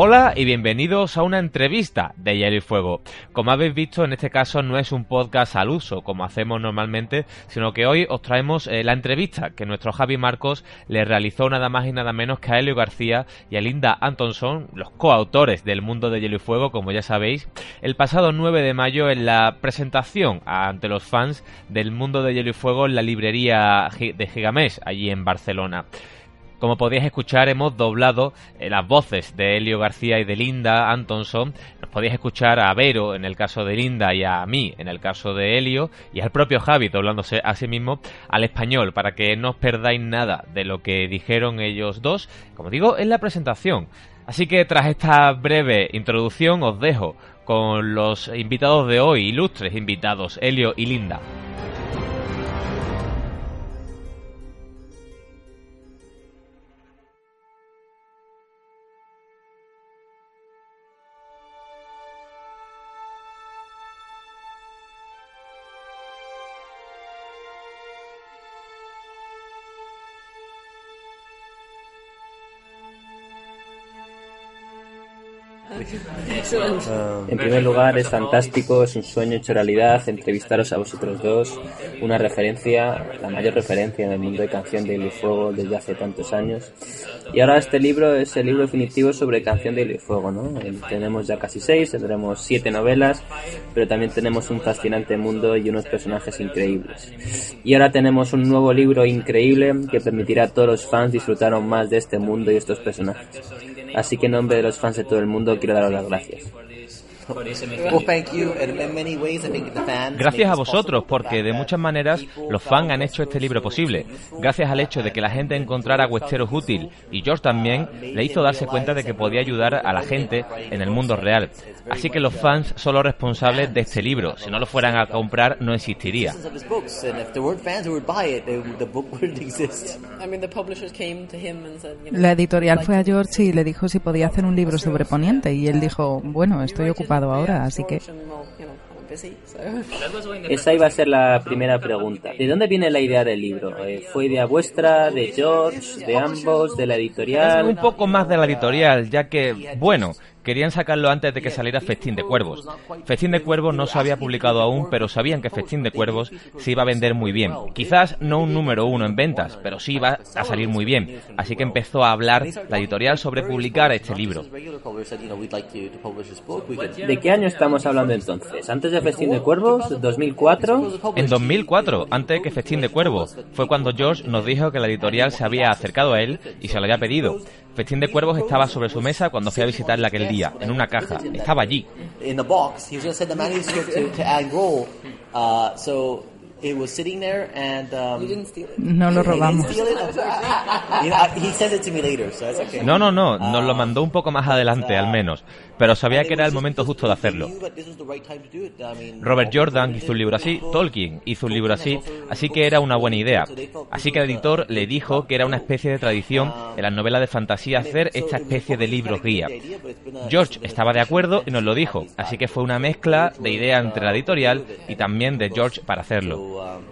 Hola y bienvenidos a una entrevista de Hielo y Fuego. Como habéis visto, en este caso no es un podcast al uso, como hacemos normalmente, sino que hoy os traemos eh, la entrevista que nuestro Javi Marcos le realizó nada más y nada menos que a Helio García y a Linda Antonson, los coautores del Mundo de Hielo y Fuego, como ya sabéis, el pasado 9 de mayo en la presentación ante los fans del Mundo de Hielo y Fuego en la librería de Gigamés, allí en Barcelona. Como podéis escuchar, hemos doblado eh, las voces de Helio García y de Linda Antonson. Nos podéis escuchar a Vero en el caso de Linda y a mí en el caso de Helio y al propio Javi doblándose a sí mismo al español para que no os perdáis nada de lo que dijeron ellos dos, como digo, en la presentación. Así que tras esta breve introducción os dejo con los invitados de hoy, ilustres invitados, Helio y Linda. En primer lugar, es fantástico, es un sueño hecho realidad entrevistaros a vosotros dos, una referencia, la mayor referencia en el mundo de canción de Hilo y Fuego desde hace tantos años. Y ahora este libro es el libro definitivo sobre canción de Hilo y Fuego, ¿no? Tenemos ya casi seis, tendremos siete novelas, pero también tenemos un fascinante mundo y unos personajes increíbles. Y ahora tenemos un nuevo libro increíble que permitirá a todos los fans disfrutar más de este mundo y estos personajes. Así que en nombre de los fans de todo el mundo quiero daros las gracias. Gracias a vosotros, porque de muchas maneras los fans han hecho este libro posible. Gracias al hecho de que la gente encontrara Westeros útil y George también le hizo darse cuenta de que podía ayudar a la gente en el mundo real. Así que los fans son los responsables de este libro. Si no lo fueran a comprar, no existiría. La editorial fue a George y le dijo si podía hacer un libro sobre Poniente y él dijo, bueno, estoy ocupado ahora, así que... Esa iba a ser la primera pregunta. ¿De dónde viene la idea del libro? Eh, ¿Fue idea vuestra, de George, de ambos, de la editorial? Un poco más de la editorial, ya que, bueno, Querían sacarlo antes de que saliera Festín de Cuervos. Festín de Cuervos no se había publicado aún, pero sabían que Festín de Cuervos se iba a vender muy bien. Quizás no un número uno en ventas, pero sí iba a salir muy bien. Así que empezó a hablar la editorial sobre publicar este libro. ¿De qué año estamos hablando entonces? ¿Antes de Festín de Cuervos? ¿2004? En 2004, antes de que Festín de Cuervos, fue cuando George nos dijo que la editorial se había acercado a él y se lo había pedido. Festín de Cuervos estaba sobre su mesa cuando fui a visitarla aquel día, en una caja. Estaba allí. No lo robamos. No, no, no, nos lo mandó un poco más adelante, al menos pero sabía que era el momento justo de hacerlo. Robert Jordan hizo un libro así, Tolkien hizo un libro así, así que era una buena idea. Así que el editor le dijo que era una especie de tradición en las novelas de fantasía hacer esta especie de libros guía. George estaba de acuerdo y nos lo dijo, así que fue una mezcla de idea entre la editorial y también de George para hacerlo.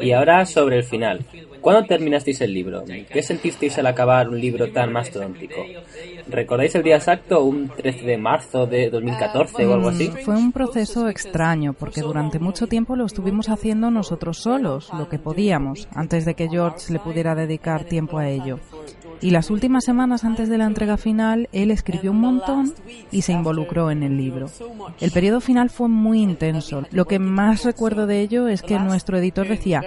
Y ahora sobre el final. ¿Cuándo terminasteis el libro? ¿Qué sentisteis al acabar un libro tan mastodóntico? ¿Recordáis el día exacto, un 13 de marzo de 2014 o algo así? Fue un proceso extraño porque durante mucho tiempo lo estuvimos haciendo nosotros solos, lo que podíamos, antes de que George le pudiera dedicar tiempo a ello. Y las últimas semanas antes de la entrega final, él escribió un montón y se involucró en el libro. El periodo final fue muy intenso. Lo que más recuerdo de ello es que nuestro editor decía,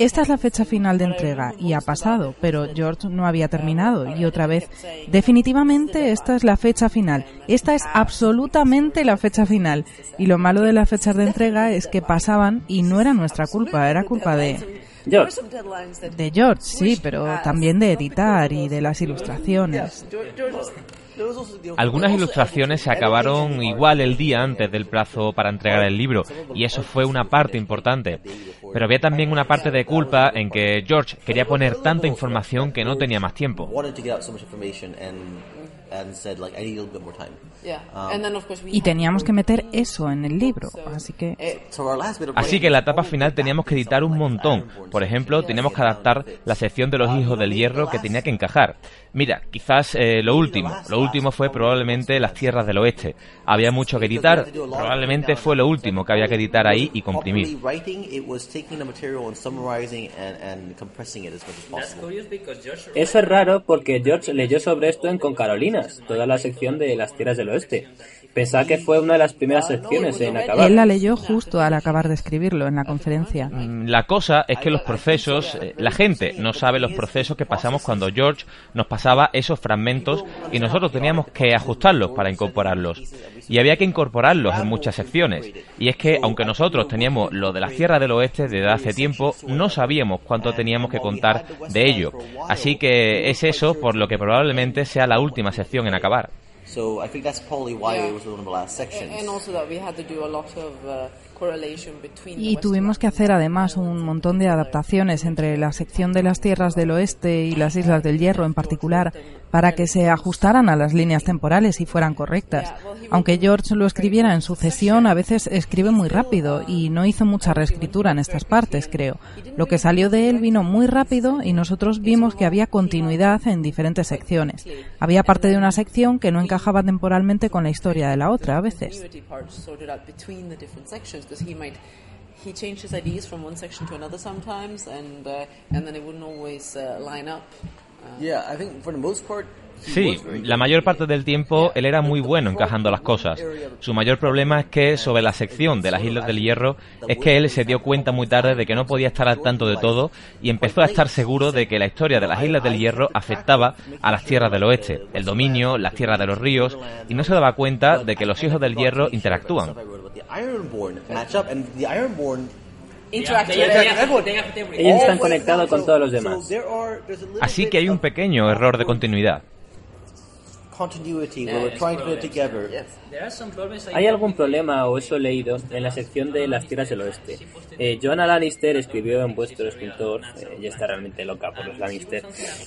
esta es la fecha final de entrega y ha pasado, pero George no había terminado y otra vez, definitivamente esta es la fecha final. Esta es absolutamente la fecha final. Y lo malo de las fechas de entrega es que pasaban y no era nuestra culpa, era culpa de George. De George, sí, pero también de editar y de las ilustraciones. Algunas ilustraciones se acabaron igual el día antes del plazo para entregar el libro, y eso fue una parte importante. Pero había también una parte de culpa en que George quería poner tanta información que no tenía más tiempo. Y teníamos que meter eso en el libro, así que... Eh, así que en la etapa final teníamos que editar un montón. Por ejemplo, teníamos que adaptar la sección de los hijos del hierro que tenía que encajar. Mira, quizás eh, lo último. Lo último fue probablemente las tierras del oeste. Había mucho que editar. Probablemente fue lo último que había que editar ahí y comprimir. Eso es raro porque George leyó sobre esto en Con Toda la sección de las tierras del oeste. Pensaba que fue una de las primeras secciones en acabar. Él la leyó justo al acabar de escribirlo en la conferencia. Mm, la cosa es que los procesos, eh, la gente no sabe los procesos que pasamos cuando George nos pasaba esos fragmentos y nosotros teníamos que ajustarlos para incorporarlos. Y había que incorporarlos en muchas secciones. Y es que, aunque nosotros teníamos lo de la Sierra del Oeste desde hace tiempo, no sabíamos cuánto teníamos que contar de ello. Así que es eso por lo que probablemente sea la última sección en acabar. So I think that's probably why it was one of the last sections. And also that we had to do a lot of uh, y tuvimos que hacer además un montón de adaptaciones entre la sección de las tierras del oeste y las Islas del Hierro en particular para que se ajustaran a las líneas temporales y fueran correctas. Aunque George lo escribiera en sucesión, a veces escribe muy rápido y no hizo mucha reescritura en estas partes, creo. Lo que salió de él vino muy rápido y nosotros vimos que había continuidad en diferentes secciones. Había parte de una sección que no encajaba temporalmente con la historia de la otra a veces he changed his ideas from one section to another sometimes, and uh, and then it wouldn't always uh, line up. Part, Sí, la mayor parte del tiempo él era muy bueno encajando las cosas. Su mayor problema es que sobre la sección de las Islas del Hierro es que él se dio cuenta muy tarde de que no podía estar al tanto de todo y empezó a estar seguro de que la historia de las Islas del Hierro afectaba a las tierras del oeste, el dominio, las tierras de los ríos y no se daba cuenta de que los hijos del hierro interactúan. Ellos están conectados con todos los demás. Así que hay un pequeño error de continuidad. ¿Hay algún problema, o eso he leído, en la sección de las tierras del oeste? Eh, Joanna Lannister escribió en vuestro escritor, eh, ella está realmente loca por los Lannister,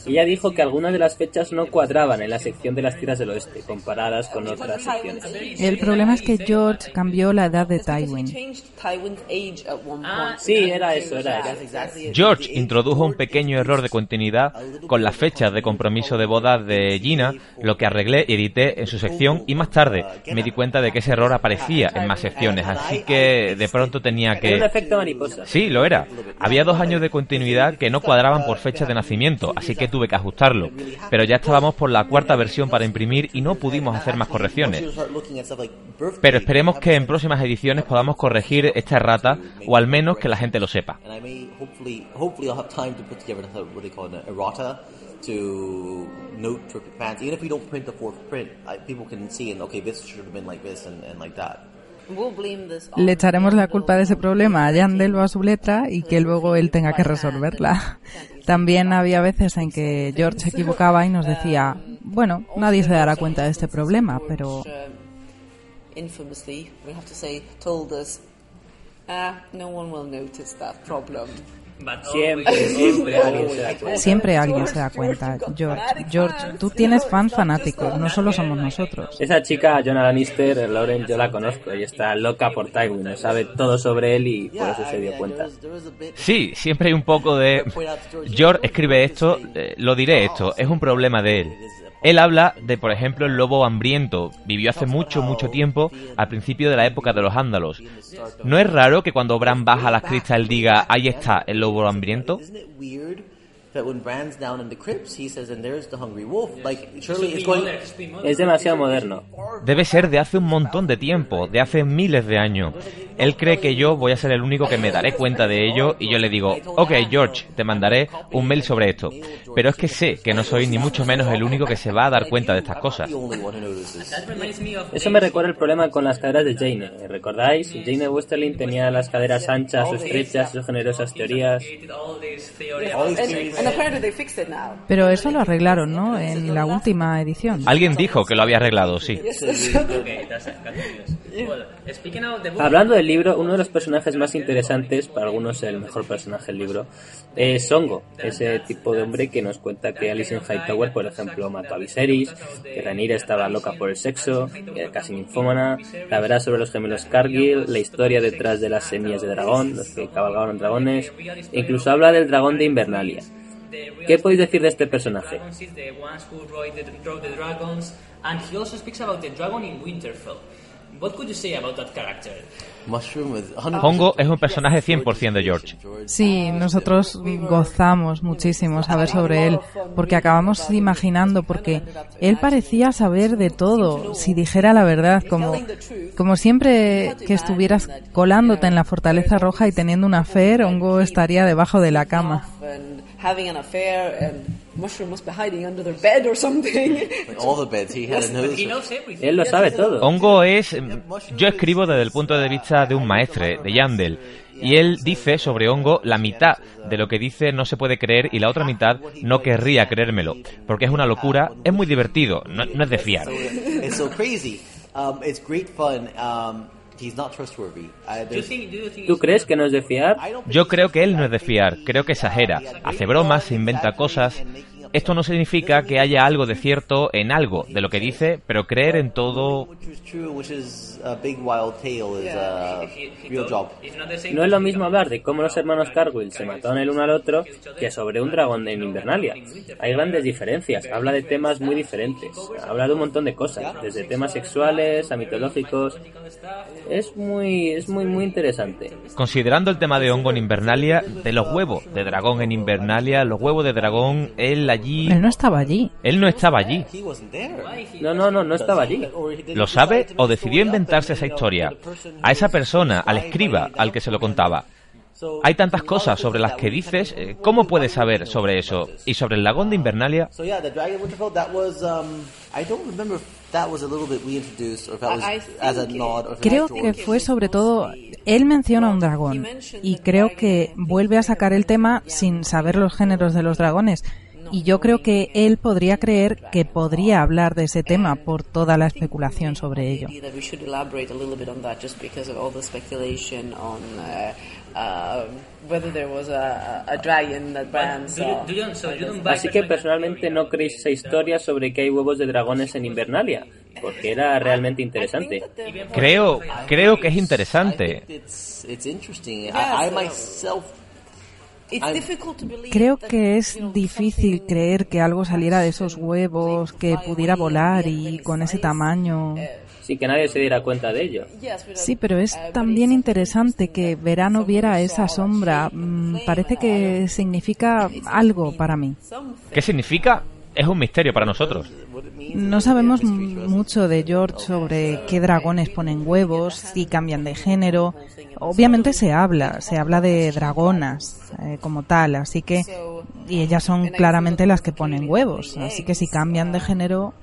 y ella dijo que algunas de las fechas no cuadraban en la sección de las tierras del oeste, comparadas con otras secciones. El problema es que George cambió la edad de Tywin. Sí, era eso, era George introdujo un pequeño error de continuidad con las fechas de compromiso de boda de Gina, lo que arreglé y edité en su sección, y más tarde me di cuenta de que ese error aparecía en más secciones, así que de pronto tenía que... un efecto mariposa. Sí, lo era. Había dos años de continuidad que no cuadraban por fecha de nacimiento, así que tuve que ajustarlo. Pero ya estábamos por la cuarta versión para imprimir y no pudimos hacer más correcciones. Pero esperemos que en próximas ediciones podamos corregir esta errata, o al menos que la gente lo sepa. To note for fans, even if we don't print the fourth print, I, people can see and okay, this should have been like this and, and like that. Le echaremos la culpa de ese problema a Yandel o a su letra y que luego él tenga que resolverla. También había veces en que George se equivocaba y nos decía, bueno, nadie se dará cuenta de este problema, pero... Problem. Siempre, siempre alguien se da cuenta. Siempre alguien se da cuenta. George, George, tú tienes fans fanáticos, no solo somos nosotros. Esa chica, Jonah Lannister, Lauren, yo la conozco y está loca por Tywin, sabe todo sobre él y por eso se dio cuenta. Sí, siempre hay un poco de... George escribe esto, eh, lo diré esto, es un problema de él. Él habla de, por ejemplo, el lobo hambriento. Vivió hace mucho, mucho tiempo, al principio de la época de los ándalos. ¿No es raro que cuando Bran baja las cristas él diga, ahí está el lobo hambriento? Es demasiado moderno. Debe ser de hace un montón de tiempo, de hace miles de años. Él cree que yo voy a ser el único que me daré cuenta de ello y yo le digo, ok George, te mandaré un mail sobre esto. Pero es que sé que no soy ni mucho menos el único que se va a dar cuenta de estas cosas. Eso me recuerda el problema con las caderas de Jane. ¿Recordáis? Jane Westerling tenía las caderas anchas o estrechas o generosas teorías. Pero eso lo arreglaron, ¿no? En la última edición. Alguien dijo que lo había arreglado, sí. Hablando del libro, uno de los personajes más interesantes, para algunos el mejor personaje del libro, es Songo, ese tipo de hombre que nos cuenta que Alice en Hightower, por ejemplo, mató a Viserys, que Rhaenyra estaba loca por el sexo, que era casi ninfómana, la verdad sobre los gemelos Cargill, la historia detrás de las semillas de dragón, los que cabalgaban dragones, e incluso habla del dragón de Invernalia. ¿Qué podéis decir de este personaje? Hongo es un personaje 100% de George. Sí, nosotros gozamos muchísimo saber sobre él, porque acabamos imaginando, porque él parecía saber de todo, si dijera la verdad, como, como siempre que estuvieras colándote en la Fortaleza Roja y teniendo una fe, Hongo estaría debajo de la cama. Él lo sabe todo. Hongo es. Yo escribo desde el punto de vista de un maestre, de Yandel. Y él dice sobre Hongo la mitad de lo que dice no se puede creer y la otra mitad no querría creérmelo. Porque es una locura, es muy divertido, no, no es de fiar. ¿Tú crees que no es de fiar? Yo creo que él no es de fiar, creo que exagera, hace bromas, se inventa cosas. Esto no significa que haya algo de cierto en algo de lo que dice, pero creer en todo no es lo mismo hablar de cómo los hermanos Cargill se mataron el uno al otro que sobre un dragón en Invernalia. Hay grandes diferencias, habla de temas muy diferentes, habla de un montón de cosas, desde temas sexuales a mitológicos. Es muy, es muy, muy interesante. Considerando el tema de hongo en Invernalia, de los huevos de dragón en Invernalia, los huevos de dragón, él allí... Él no estaba allí. Él no estaba allí. No, no, no, no estaba allí. ¿Lo sabe o decidió inventarse esa historia? A esa persona, al escriba, al que se lo contaba. Hay tantas cosas sobre las que dices, eh, ¿cómo puedes saber sobre eso? Y sobre el lagón de Invernalia, Creo que fue sobre todo, él menciona un dragón y creo que vuelve a sacar el tema sin saber los géneros de los dragones. Y yo creo que él podría creer que podría hablar de ese tema por toda la especulación sobre ello. Así que personalmente no creéis esa historia sobre que hay huevos de dragones en Invernalia, porque era realmente interesante. creo, creo que es interesante. Creo que es difícil creer que algo saliera de esos huevos, que pudiera volar y con ese tamaño. Sin que nadie se diera cuenta de ello. Sí, pero es también interesante que Verano viera esa sombra. Mm, Parece que significa algo para mí. ¿Qué significa? Es un misterio para nosotros. No sabemos mucho de George sobre qué dragones ponen huevos, si cambian de género. Obviamente se habla, se habla de dragonas eh, como tal, así que y ellas son claramente las que ponen huevos, así que si cambian de género,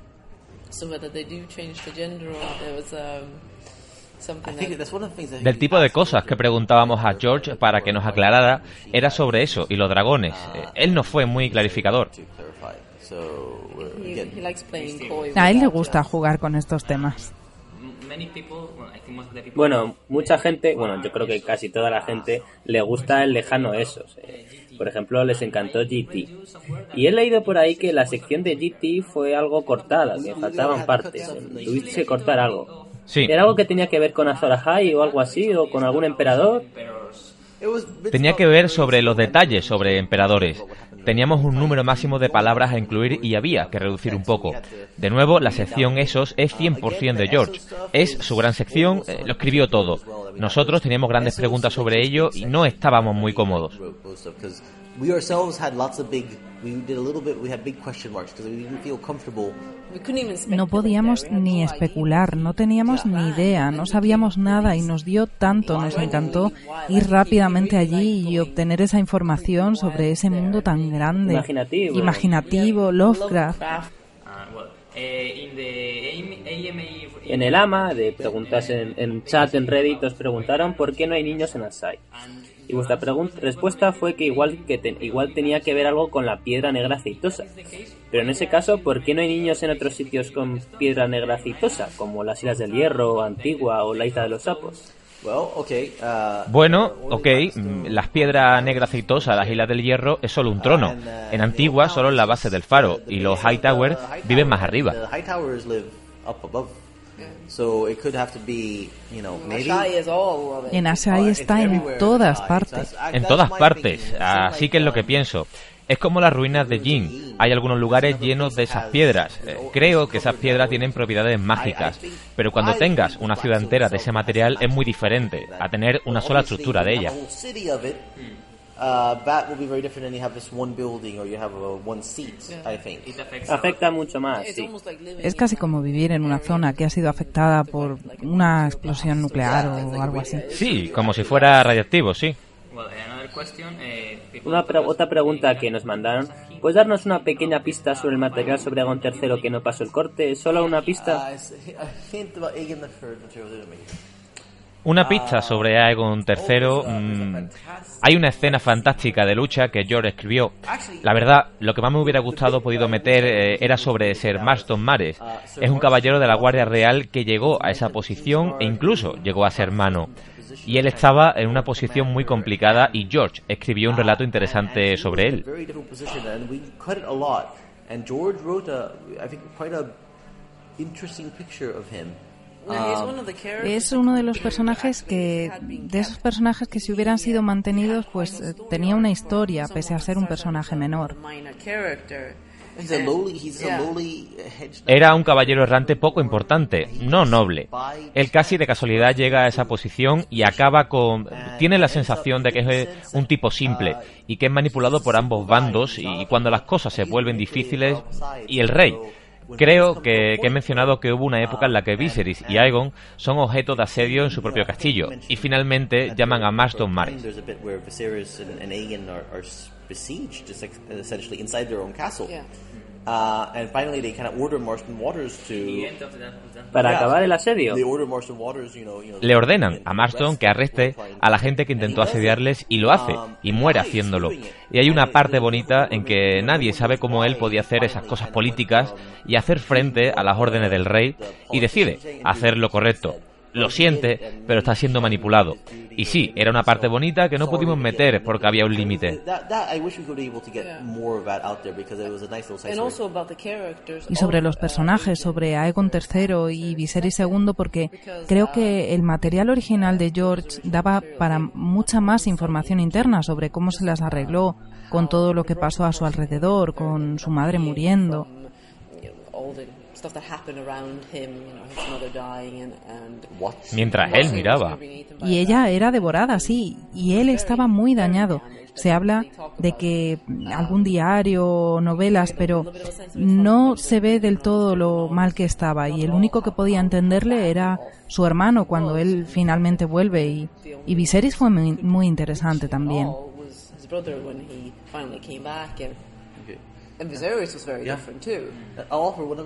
Del tipo de cosas que preguntábamos a George para que nos aclarara era sobre eso y los dragones. Eh, Él no fue muy clarificador. A él le gusta jugar con estos temas. Bueno, mucha gente, bueno, yo creo que casi toda la gente le gusta el lejano esos. eh. Por ejemplo, les encantó GT. Y he leído por ahí que la sección de GT fue algo cortada, que faltaban partes. Tuviste que cortar algo. Sí, ¿Era algo que tenía que ver con Azor Ahai o algo así? ¿O con algún emperador? tenía que ver sobre los detalles sobre emperadores. Teníamos un número máximo de palabras a incluir y había que reducir un poco. De nuevo, la sección Esos es 100% de George. Es su gran sección, eh, lo escribió todo. Nosotros teníamos grandes preguntas sobre ello y no estábamos muy cómodos. We ourselves had lots of big we did a little bit we had big question marks because we didn't feel comfortable. No podíamos ni especular, no teníamos ni idea, no sabíamos nada y nos dio tanto, nos encantó ir rápidamente allí y obtener esa información sobre ese mundo tan grande, imaginativo, imaginativo Lovecraft. En el AMA, de preguntas en, en chat en Reddit, os preguntaron por qué no hay niños en Asai. Y vuestra respuesta fue que igual, que igual tenía que ver algo con la piedra negra aceitosa. Pero en ese caso, ¿por qué no hay niños en otros sitios con piedra negra aceitosa, como las Islas del Hierro, Antigua o la Isla de los Sapos? Uh, bueno, ok, mm, las piedras negra aceitosa, las Islas del Hierro, es solo un trono. uh, En Antigua, solo en la base del faro. Y los High Towers viven más arriba. The high towers live up above. So it could have to be, you know, maybe En Asai está en todas partes. En todas partes, así que es lo que pienso. Es como las ruinas de Jin. Hay algunos lugares llenos de esas piedras. Eh, creo que esas piedras tienen propiedades mágicas. Pero cuando tengas una ciudad entera de ese material es muy diferente a tener una sola estructura de ella. Uh, that will be very different than you have this one building or you have a one seat, I think. Afecta mucho más, sí. Es casi como vivir en una zona que ha sido afectada por una explosión nuclear o algo así. Sí, como si fuera radiactivo, sí. Una pre- otra pregunta que nos mandaron. ¿Puedes darnos una pequeña pista sobre el material sobre Agon III que no pasó el corte? ¿Solo una pista? Una pista sobre Aegon III. mm, hay una escena fantástica de lucha que George escribió. La verdad, lo que más me hubiera gustado podido meter eh, era sobre Ser Marston Mares. Es un caballero de la Guardia Real que llegó a esa posición e incluso llegó a ser mano. Y él estaba en una posición muy complicada y George escribió un relato interesante sobre él. Very different position, and we cut it a lot. And George wrote a, I think, quite a interesting picture of him. Es uno de los personajes que, de esos personajes que si hubieran sido mantenidos, pues eh, tenía una historia, pese a ser un personaje menor. He's a lowly, he's a lowly hedge Era un caballero errante poco importante, no noble. Él casi de casualidad llega a esa posición y acaba con... Tiene la sensación de que es un tipo simple y que es manipulado por ambos bandos y cuando las cosas se vuelven difíciles... Y el rey. Creo que, que he mencionado que hubo una época en la que Viserys y Aegon son objeto de asedio en su propio castillo y finalmente llaman a Marston Mares. Uh, and finally, they kind of order Marston Waters to. ¿Para acabar el asedio? They order Marston Waters, you know, you know. Le ordenan a Marston que arreste a la gente que intentó asediarles y lo hace, y muere haciéndolo. Y hay una parte bonita en que nadie sabe cómo él podía hacer esas cosas políticas y hacer frente a las órdenes del rey y decide hacer lo correcto. Lo siente, pero está siendo manipulado. Y sí, era una parte bonita que no pudimos meter porque había un límite. Y sobre los personajes, sobre Aegon III y Viserys II, porque creo que el material original de George daba para mucha más información interna sobre cómo se las arregló con todo lo que pasó a su alrededor, con su madre muriendo. Mientras él miraba. Y ella era devorada, sí, y él estaba muy dañado. Se habla de que algún diario novelas, pero no se ve del todo lo mal que estaba. Y el único que podía entenderle era su hermano cuando él finalmente vuelve. Y, y Viserys fue muy, muy interesante también.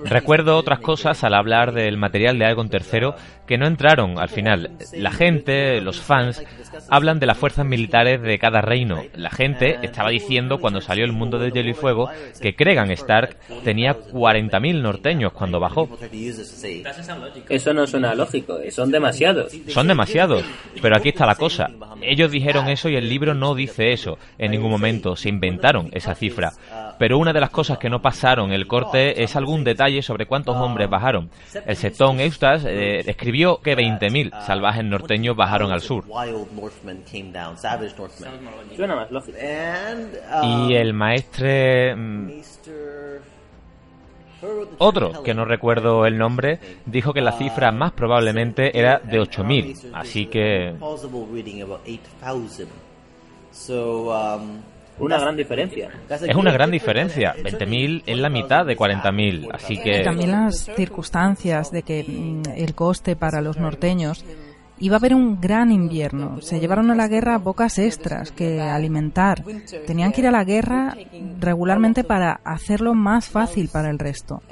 Recuerdo otras cosas al hablar del material de Aegon III que no entraron al final. La gente, los fans, hablan de las fuerzas militares de cada reino. La gente estaba diciendo cuando salió el mundo de Hielo y Fuego que Cregan Stark tenía 40.000 norteños cuando bajó. Eso no suena lógico, son demasiados. Son demasiados, pero aquí está la cosa. Ellos dijeron eso y el libro no dice eso en ningún momento, se inventaron esa cifra. Pero una de las cosas que no pasaron el corte es algún detalle sobre cuántos hombres bajaron. El setón Eustace eh, escribió que 20.000 salvajes norteños bajaron al sur. Suena más lógico. Y el maestre... mm, Otro, que no recuerdo el nombre, dijo que la cifra más probablemente era de 8.000. Así que... Plausible reading about 8,000. So, Una gran diferencia. Es una gran diferencia. 20.000 es la mitad de 40.000. Así que. también las circunstancias de que mm, el coste para los norteños Iba a haber un gran invierno. Se llevaron a la guerra bocas extras que alimentar. Tenían que ir a la guerra regularmente para hacerlo más fácil para el resto.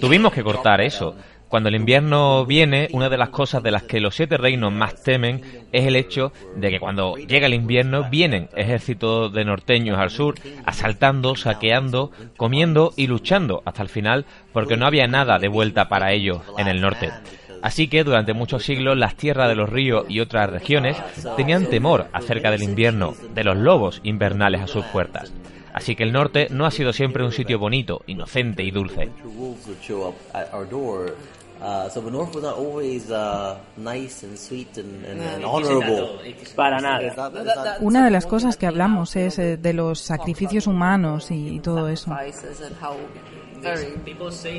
Tuvimos que cortar eso. Cuando el invierno viene, una de las cosas de las que los siete reinos más temen es el hecho de que cuando llega el invierno vienen ejércitos de norteños al sur, asaltando, saqueando, comiendo y luchando hasta el final, porque no había nada de vuelta para ellos en el norte. Así que durante muchos siglos las tierras de los ríos y otras regiones tenían temor acerca del invierno, de los lobos invernales a sus puertas. Así que el norte no ha sido siempre un sitio bonito, inocente y dulce. Para nada. Una de las cosas que hablamos es eh, de los sacrificios humanos y todo eso.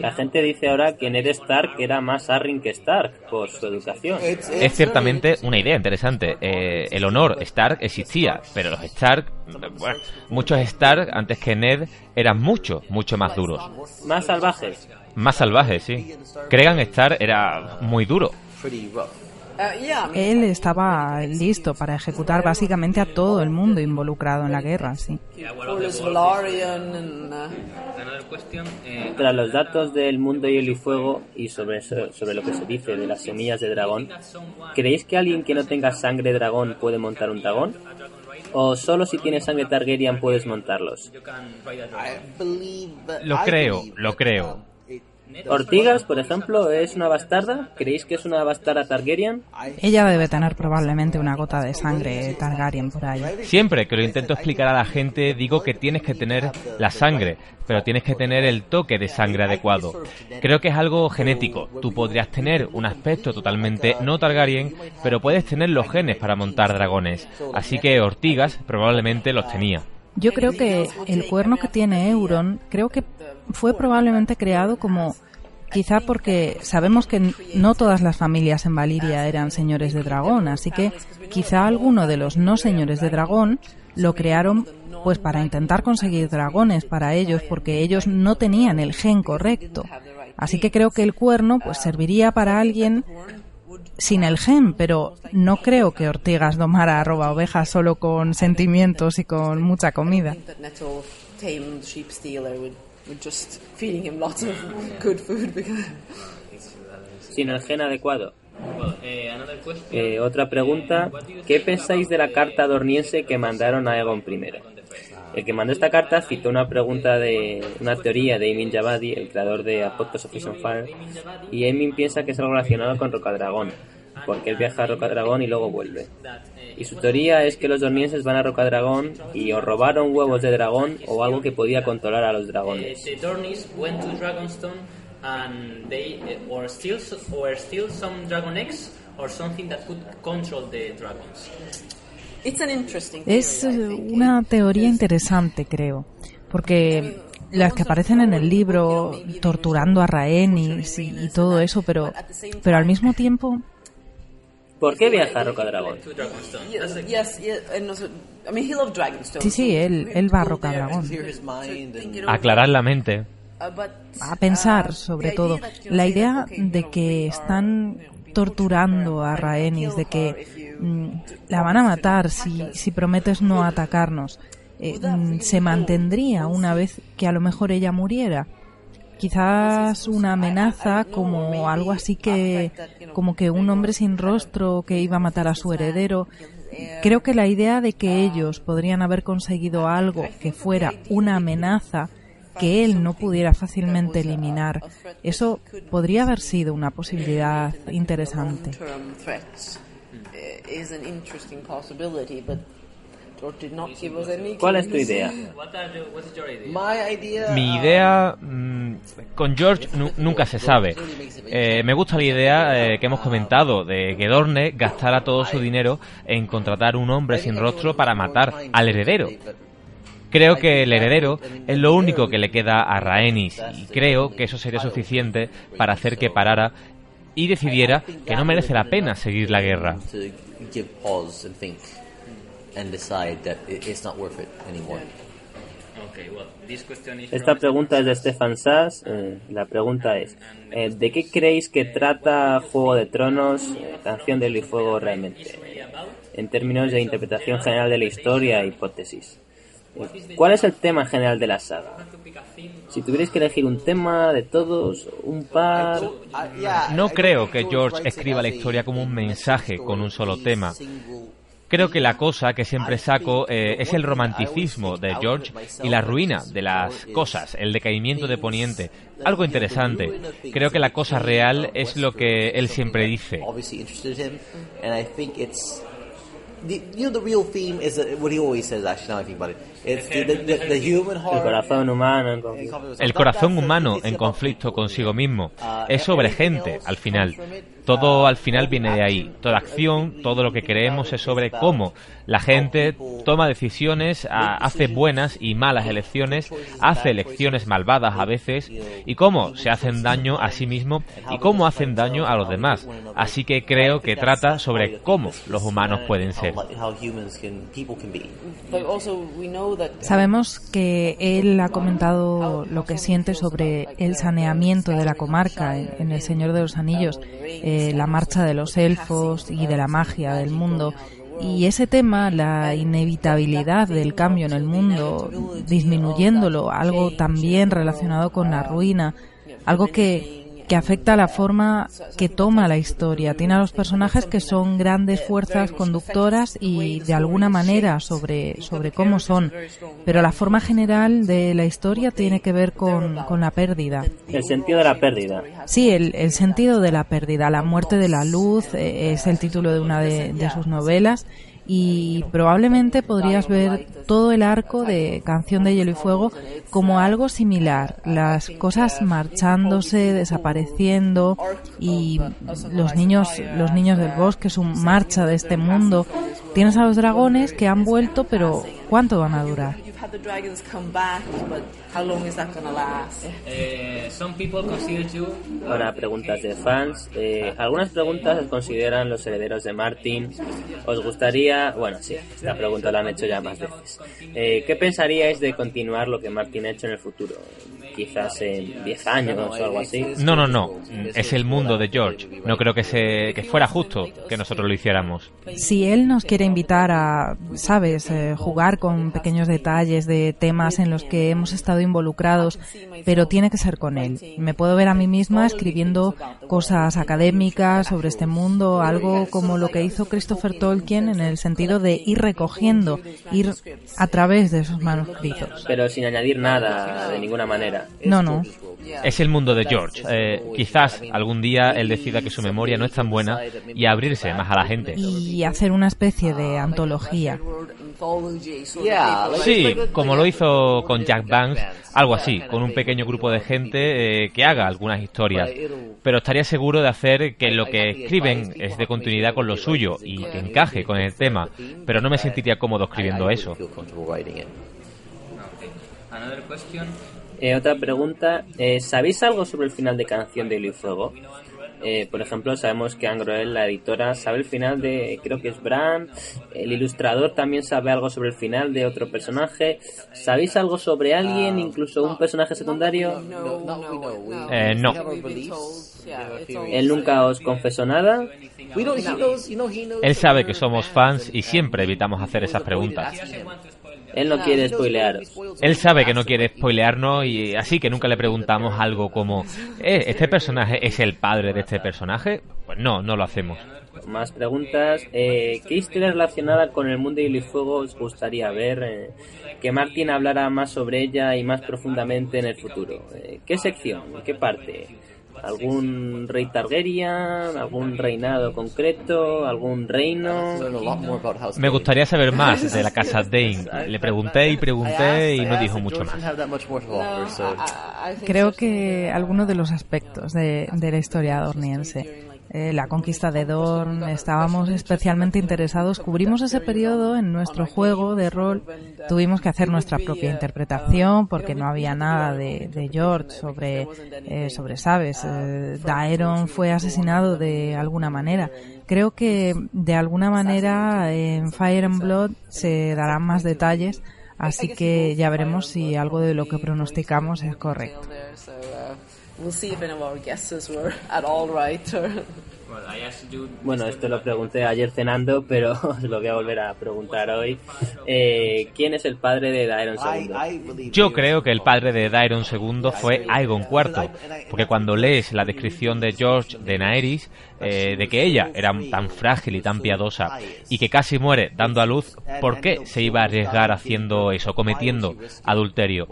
La gente dice ahora que Ned Stark era más Arryn que Stark por su educación. Es ciertamente una idea interesante. Eh, el honor Stark existía, pero los Stark, bueno, muchos Stark antes que Ned eran mucho, mucho más duros. Más salvajes. Más salvajes, sí. Cregan Stark era muy duro. Él estaba listo para ejecutar básicamente a todo el mundo involucrado en la guerra, sí. Tras los datos del mundo hielo y fuego y sobre, sobre lo que se dice de las semillas de dragón, ¿creéis que alguien que no tenga sangre dragón puede montar un dragón? ¿O solo si tienes sangre Targaryen puedes montarlos? Lo creo, lo creo. Ortigas, por ejemplo, es una bastarda. ¿Creéis que es una bastarda Targaryen? Ella debe tener probablemente una gota de sangre Targaryen por ahí. Siempre que lo intento explicar a la gente, digo que tienes que tener la sangre, pero tienes que tener el toque de sangre adecuado. Creo que es algo genético. Tú podrías tener un aspecto totalmente no Targaryen, pero puedes tener los genes para montar dragones. Así que Ortigas probablemente los tenía. Yo creo que el cuerno que tiene Euron, creo que fue probablemente creado como quizá porque sabemos que no todas las familias en Valiria eran señores de dragón, así que quizá alguno de los no señores de dragón lo crearon pues para intentar conseguir dragones para ellos porque ellos no tenían el gen correcto. Así que creo que el cuerno pues serviría para alguien sin el gen, pero no creo que Ortigas domara a roba ovejas solo con sentimientos y con mucha comida. Sin el gen adecuado. Eh, otra pregunta, ¿qué pensáis de la carta dorniense que mandaron a Aegon I? El que mandó esta carta citó una pregunta de una teoría de Emin Javadi, el creador de Apotos of Fire, y Emin piensa que es algo relacionado con Rocadragón, porque él viaja a Rocadragón y luego vuelve. Y su teoría es que los dormienses van a Rocadragón y o robaron huevos de dragón o algo que podía controlar a los dragones. and they or steal or steal some dragon eggs or something that could control the dragons. Es una teoría interesante, creo, porque las que aparecen en el libro torturando a Rhaenys y, todo eso, pero, pero al mismo tiempo... ¿Por qué viaja a Rocadragón? Sí, sí, él, él va a Rocadragón. Aclarar la mente. A pensar, sobre todo, la idea de que están torturando a Rhaenys, de que Mm, la van a matar si, si prometes no atacarnos. Eh, mm, se mantendría una vez que a lo mejor ella muriera. Quizás una amenaza como algo así que, como que un hombre sin rostro que iba a matar a su heredero. Creo que la idea de que ellos podrían haber conseguido algo que fuera una amenaza que él no pudiera fácilmente eliminar, eso podría haber sido una posibilidad interesante. ¿Cuál es tu idea? Mi idea mm, con George nunca se sabe. Eh, me gusta la idea eh, que hemos comentado de que Dorne gastara todo su dinero en contratar un hombre sin rostro para matar al heredero. Creo que el heredero es lo único que le queda a Rhaenys y creo que eso sería suficiente para hacer que parara y decidiera que no merece la pena seguir la guerra. Esta pregunta es de Stefan Sass. Eh, la pregunta es, eh, ¿de qué creéis que trata Juego de Tronos, eh, Canción del Fuego realmente? En términos de interpretación general de la historia e hipótesis. ¿Cuál es el tema general de la saga? Si tuvierais que elegir un tema de todos, un par... No creo que George escriba la historia como un mensaje con un solo tema. Creo que la cosa que siempre saco eh, es el romanticismo de George y la ruina de las cosas, el decaimiento de Poniente. Algo interesante. Creo que la cosa real es lo que él siempre dice. El corazón humano en conflicto. El corazón humano en conflicto consigo mismo. Es sobre gente, al final. Todo al final viene de ahí. Toda acción, todo lo que creemos es sobre cómo la gente toma decisiones, hace buenas y malas elecciones, hace elecciones malvadas a veces y cómo se hacen daño a sí mismo y cómo hacen daño a los demás. Así que creo que trata sobre cómo los humanos pueden ser. Sabemos que él ha comentado lo que siente sobre el saneamiento de la comarca en, El Señor de los Anillos. Eh, la marcha de los elfos y de la magia del mundo. Y ese tema, la inevitabilidad del cambio en el mundo, disminuyéndolo, algo también relacionado con la ruina, algo que que afecta a la forma que toma la historia. Tiene a los personajes que son grandes fuerzas conductoras y de alguna manera sobre, sobre cómo son, pero la forma general de la historia tiene que ver con, con la pérdida. El sentido de la pérdida. Sí, el, el, sentido de la pérdida. La muerte de la luz eh, es el título de una de, de sus novelas y probablemente podrías ver todo el arco de Canción de Hielo y Fuego como algo similar, las cosas marchándose, desapareciendo y los niños, los niños del bosque, su marcha de este mundo. Tienes a los dragones que han vuelto, pero ¿cuánto van a durar? Ahora preguntas de fans. Eh, algunas preguntas se consideran los herederos de Martin. ¿Os gustaría, bueno, sí, esta pregunta la han hecho ya más veces. Eh, ¿Qué pensaríais de continuar lo que Martin ha hecho en el futuro? Quizás en 10 años o algo así. No, no, no. Es el mundo de George. No creo que, se, que fuera justo que nosotros lo hiciéramos. Si él nos quiere invitar a, sabes, eh, jugar con pequeños detalles de temas en los que hemos estado involucrados, pero tiene que ser con él. Me puedo ver a mí misma escribiendo cosas académicas sobre este mundo, algo como lo que hizo Christopher Tolkien en el sentido de ir recogiendo, ir a través de esos manuscritos. Pero sin añadir nada de ninguna manera. No, no. Es el mundo de George. Eh, quizás algún día él decida que su memoria no es tan buena y abrirse más a la gente. Y hacer una especie de antología. Sí, como lo hizo con Jack Banks, algo así, con un pequeño grupo de gente eh, que haga algunas historias. Pero estaría seguro de hacer que lo que escriben es de continuidad con lo suyo y que encaje con el tema, pero no me sentiría cómodo escribiendo eso. Eh, otra pregunta, eh, ¿sabéis algo sobre el final de Canción de Hielo y Fuego? Eh, por ejemplo, sabemos que Angroel, la editora, sabe el final de, creo que es Bran. El ilustrador también sabe algo sobre el final de otro personaje. ¿Sabéis algo sobre alguien, incluso un personaje secundario? Eh, no. ¿Él nunca os confesó nada? Él sabe que somos fans y siempre evitamos hacer esas preguntas. Él no quiere spoilearos. Él sabe que no quiere spoilearnos y así que nunca le preguntamos algo como ¿Eh, ¿este personaje es el padre de este personaje? Pues no, no lo hacemos. Más preguntas. Eh, ¿Qué historia relacionada con el mundo y Fuego os gustaría ver? Eh, que Martin hablara más sobre ella y más profundamente en el futuro. Eh, ¿Qué sección? ¿Qué parte? Algún rey Targaryen, algún reinado concreto, algún reino. Me gustaría saber más de la casa Dane. Le pregunté y pregunté y no dijo mucho más. Creo que algunos de los aspectos de, de la historia dorniense eh, la conquista de Dorn, estábamos especialmente interesados, cubrimos ese periodo en nuestro juego de rol, tuvimos que hacer nuestra propia interpretación porque no había nada de, George sobre, eh, sobre sabes, eh, Daeron fue asesinado de alguna manera. Creo que de alguna manera en Fire and Blood se darán más detalles, así que ya veremos si algo de lo que pronosticamos es correcto. We'll see if any of our guesses were at all right. Bueno, esto lo pregunté ayer cenando, pero os lo voy a volver a preguntar hoy. Eh, ¿Quién es el padre de Daeron II? Yo creo que el padre de Daeron II fue Aegon IV, porque cuando lees la descripción de George de Naeris, eh, de que ella era tan frágil y tan piadosa y que casi muere dando a luz, ¿por qué se iba a arriesgar haciendo eso, cometiendo adulterio?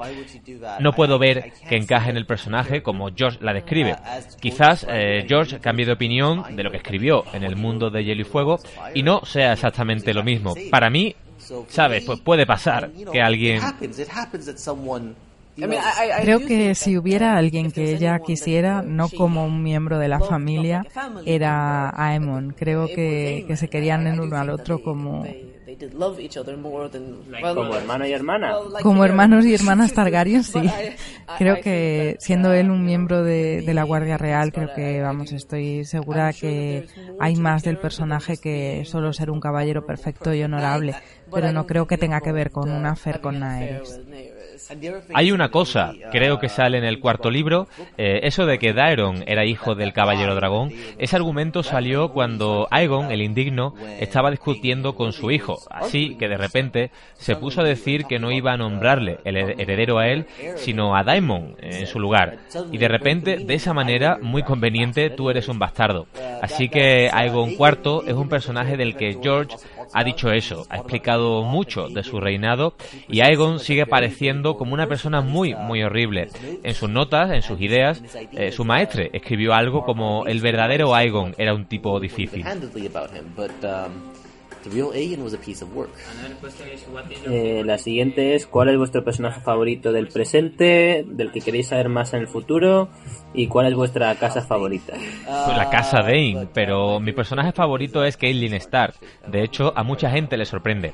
No puedo ver que encaje en el personaje como George la describe. Quizás eh, George cambie de opinión de lo que escribió en el mundo de Hielo y Fuego y no sea exactamente lo mismo. Para mí, ¿sabes? Pues puede pasar que alguien... Creo que si hubiera alguien que ella quisiera, no como un miembro de la familia, era Aemon. Creo que, que se querían el uno al otro como como hermano y hermana. Como hermanos y hermanas Targaryen, sí. Creo que siendo él un miembro de, de, la Guardia Real, creo que, vamos, estoy segura que hay más del personaje que solo ser un caballero perfecto y honorable. Pero no creo que tenga que ver con una affair con Naeris. Hay una cosa, creo que sale en el cuarto libro, eh, eso de que Daeron era hijo del caballero dragón, ese argumento salió cuando Aegon, el indigno, estaba discutiendo con su hijo, así que de repente se puso a decir que no iba a nombrarle el heredero a él, sino a Daemon en su lugar. Y de repente, de esa manera, muy conveniente, tú eres un bastardo. Así que Aegon IV es un personaje del que George ha dicho eso, ha explicado mucho de su reinado y Aegon sigue pareciendo como una persona muy, muy horrible. En sus notas, en sus ideas, eh, su maestre escribió algo como el verdadero Aegon era un tipo difícil. Eh, la siguiente es ¿cuál es vuestro personaje favorito del presente, del que queréis saber más en el futuro y cuál es vuestra casa favorita? Pues la casa Dane, pero mi personaje favorito es Caitlyn Stark. De hecho, a mucha gente le sorprende.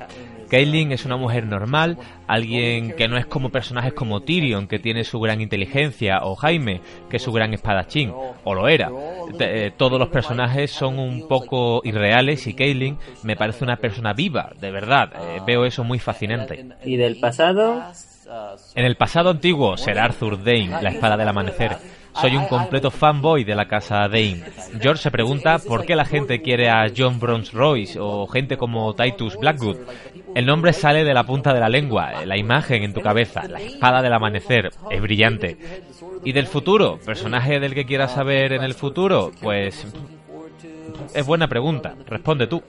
Caitlyn es una mujer normal, alguien que no es como personajes como Tyrion, que tiene su gran inteligencia, o Jaime, que es su gran espadachín, o lo era. Eh, todos los personajes son un poco irreales y Caitlyn me parece una persona viva, de verdad. Eh, veo eso muy fascinante. ¿Y del pasado? En el pasado antiguo será Arthur Dane, la espada del amanecer. Soy un completo fanboy de la casa Dane. George se pregunta por qué la gente quiere a John Bronze Royce o gente como Titus Blackwood. El nombre sale de la punta de la lengua, la imagen en tu cabeza, la espada del amanecer, es brillante. ¿Y del futuro? ¿Personaje del que quieras saber en el futuro? Pues es buena pregunta. Responde tú.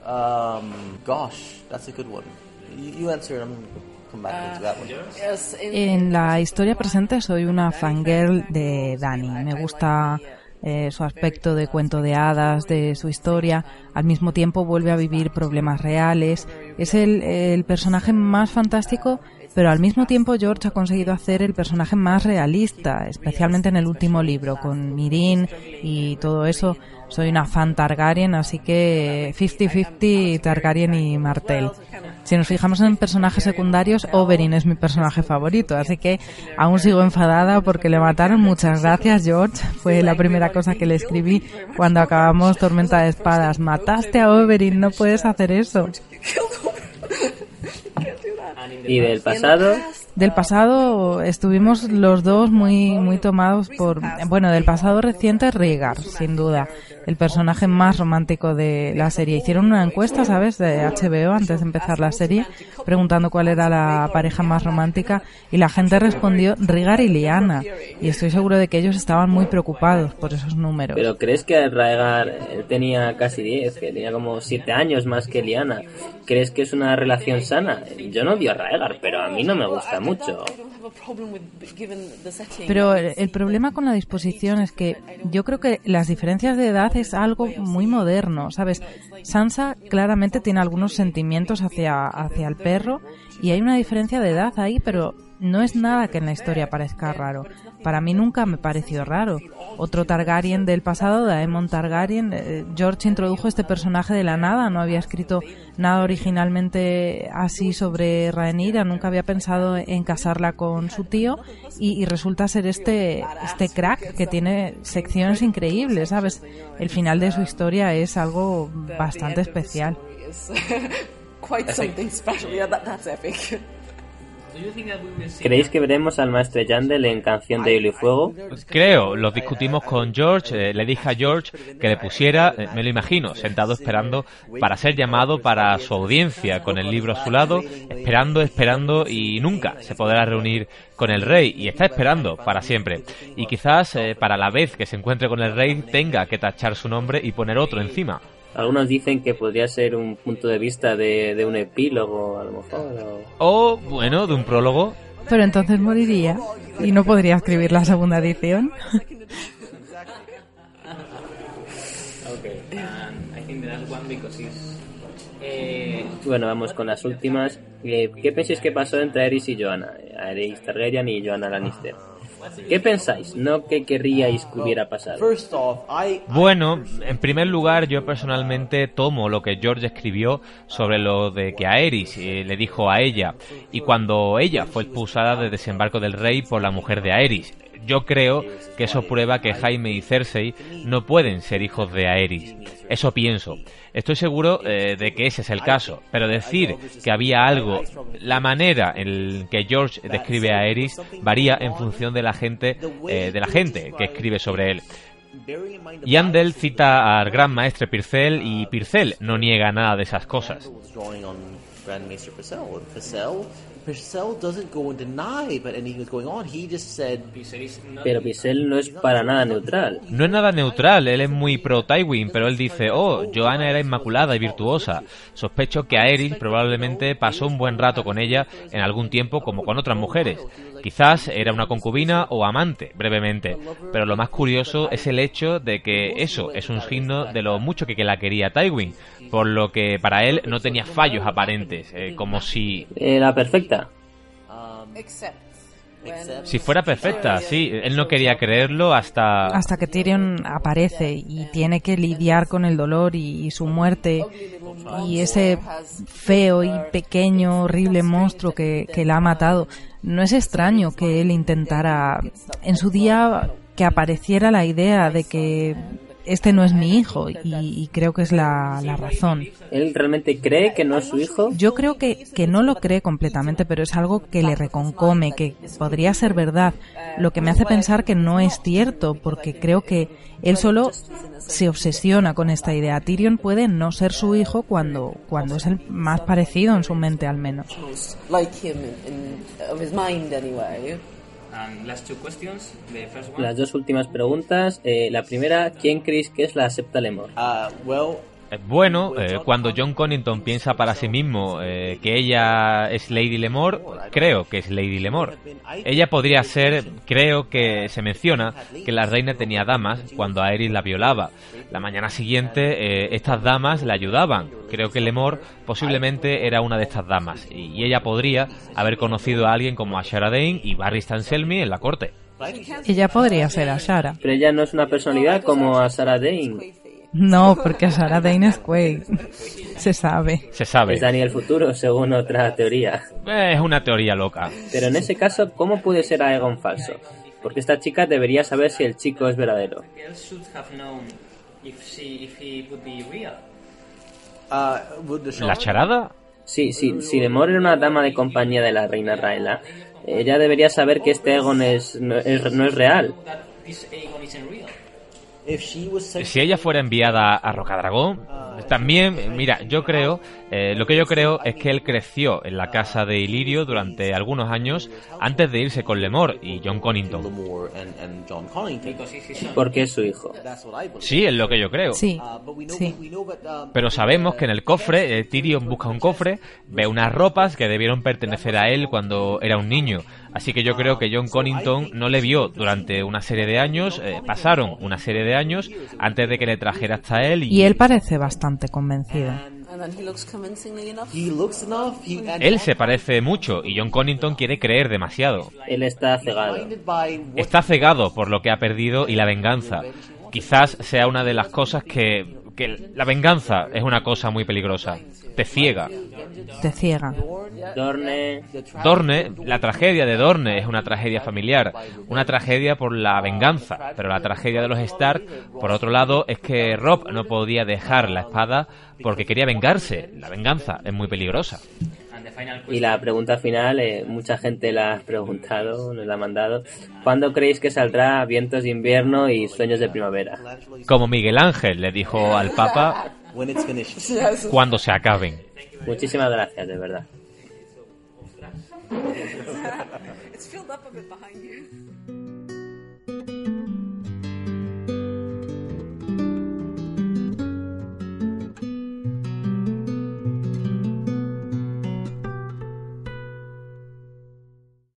En la historia presente soy una fangirl de Dani. Me gusta eh, su aspecto de cuento de hadas, de su historia. Al mismo tiempo vuelve a vivir problemas reales. Es el, el personaje más fantástico pero al mismo tiempo George ha conseguido hacer el personaje más realista, especialmente en el último libro, con Mirin y todo eso. Soy una fan Targaryen, así que 50-50 Targaryen y Martel. Si nos fijamos en personajes secundarios, Oberyn es mi personaje favorito, así que aún sigo enfadada porque le mataron. Muchas gracias, George. Fue la primera cosa que le escribí cuando acabamos Tormenta de Espadas. Mataste a Oberyn, no puedes hacer eso. ¿Y del pasado? Del pasado estuvimos los dos muy muy tomados por bueno del pasado reciente Rhaegar sin duda el personaje más romántico de la serie. Hicieron una encuesta sabes de HBO antes de empezar la serie preguntando cuál era la pareja más romántica y la gente respondió Rhaegar y Liana y estoy seguro de que ellos estaban muy preocupados por esos números. Pero crees que Rhaegar tenía casi 10 que tenía como 7 años más que Liana crees que es una relación sana yo no vi a Rhaegar pero a mí no me gusta mucho. Pero el problema con la disposición es que yo creo que las diferencias de edad es algo muy moderno, ¿sabes? Sansa claramente tiene algunos sentimientos hacia, hacia el perro y hay una diferencia de edad ahí, pero no es nada que en la historia parezca raro. Para mí nunca me pareció raro. Otro Targaryen del pasado, Daemon Targaryen, eh, George introdujo este personaje de la nada, no había escrito nada originalmente así sobre Rhaenyra, nunca había pensado en casarla con su tío y, y resulta ser este, este crack que tiene secciones increíbles, ¿sabes? El final de su historia es algo bastante especial. ¿Creéis que veremos al maestro Yandel en Canción de Hielo y Fuego? Creo, lo discutimos con George, eh, le dije a George que le pusiera, eh, me lo imagino, sentado esperando para ser llamado para su audiencia, con el libro a su lado, esperando, esperando y nunca se podrá reunir con el rey y está esperando para siempre. Y quizás eh, para la vez que se encuentre con el rey tenga que tachar su nombre y poner otro encima. Algunos dicen que podría ser un punto de vista de, de un epílogo, a lo mejor. O... bueno, de un prólogo. Pero entonces moriría y no podría escribir la segunda edición. Bueno, vamos con las últimas. Eh, ¿Qué pensáis que pasó entre Aerys y Joanna? Aerys Targaryen y Joanna Lannister. ¿Qué pensáis? No qué querríais que hubiera pasado. Bueno, en primer lugar, yo personalmente tomo lo que George escribió sobre lo de que Aerys eh, le dijo a ella y cuando ella fue expulsada de desembarco del rey por la mujer de Aerys. Yo creo que eso prueba que Jaime y Cersei no pueden ser hijos de Aerys. Eso pienso. Estoy seguro eh, de que ese es el caso, pero decir que había algo, la manera en que George describe a Aerys varía en función de la gente, eh, de la gente que escribe sobre él. Yandel cita al gran maestre Pircel y Pircel no niega nada de esas cosas. Pero Pisel no es para nada neutral. No es nada neutral, él es muy pro Tywin, pero él dice, oh, Joanna era inmaculada y virtuosa. Sospecho que Aerys probablemente pasó un buen rato con ella en algún tiempo como con otras mujeres. Quizás era una concubina o amante, brevemente. Pero lo más curioso es el hecho de que eso es un signo de lo mucho que la quería Tywin, por lo que para él no tenía fallos aparentes, eh, como si... Era perfecta. Si fuera perfecta, sí. Él no quería creerlo hasta... Hasta que Tyrion aparece y tiene que lidiar con el dolor y, su muerte y ese feo y pequeño, horrible monstruo que, que la ha matado. No es extraño que él intentara en su día que apareciera la idea de que este no es mi hijo y, creo que es la, la, razón. ¿Él realmente cree que no es su hijo? Yo creo que, que no lo cree completamente, pero es algo que le reconcome, que podría ser verdad, lo que me hace pensar que no es cierto, porque creo que él solo se obsesiona con esta idea. Tyrion puede no ser su hijo cuando, cuando es el más parecido en su mente al menos. Las dos últimas preguntas. Eh, la primera, ¿quién creéis que es la Septa Lemor? Eh, bueno, eh, cuando John Connington piensa para sí mismo eh, que ella es Lady Lemore, creo que es Lady Lemore. Ella podría ser, creo que se menciona que la reina tenía damas cuando Aerys la violaba. La mañana siguiente estas damas la ayudaban. Creo que Lemore posiblemente era una de estas damas y ella podría haber conocido a alguien como Ashara Dane y Barry Stanselmy en la corte. Ella podría ser Ashara. Pero ella no es una personalidad como Ashara Dane. No, porque Sarah Dane es Quaid. Se sabe. Se sabe. Es Daniel Futuro, según otra teoría. Es una teoría loca. Pero en ese caso, ¿cómo puede ser Aegon falso? Porque esta chica debería saber si el chico es verdadero. ¿La charada? Sí, sí, si Lemor era una dama de compañía de la reina Raela, ella debería saber que este Aegon es, no, es, no es real. Si ella fuera enviada a Rocadragón, también, mira, yo creo, eh, lo que yo creo es que él creció en la casa de Ilirio durante algunos años antes de irse con Lemor y John Connington. Porque es su hijo. Sí, es lo que yo creo. Sí, sí. Pero sabemos que en el cofre, eh, Tyrion busca un cofre, ve unas ropas que debieron pertenecer a él cuando era un niño. Así que yo creo que John Connington no le vio durante una serie de años, eh, pasaron una serie de años antes de que le trajera hasta él. Y, él parece bastante convencido. Él se parece mucho y John Connington quiere creer demasiado. Él está cegado. Está cegado por lo que ha perdido y la venganza. Quizás sea una de las cosas que, que la venganza es una cosa muy peligrosa. Te ciega. Te ciega. Dorne. Dorne, la tragedia de Dorne es una tragedia familiar, una tragedia por la venganza, pero la tragedia de los Stark, por otro lado, es que Rob no podía dejar la espada porque quería vengarse. La venganza es muy peligrosa. Y la pregunta final, eh, mucha gente la ha preguntado, nos la ha mandado. ¿Cuándo creéis que saldrá Vientos de invierno y Sueños de primavera? Como Miguel Ángel le dijo al Papa, cuando se acaben. Muchísimas gracias, de verdad. It's filled up a bit behind you.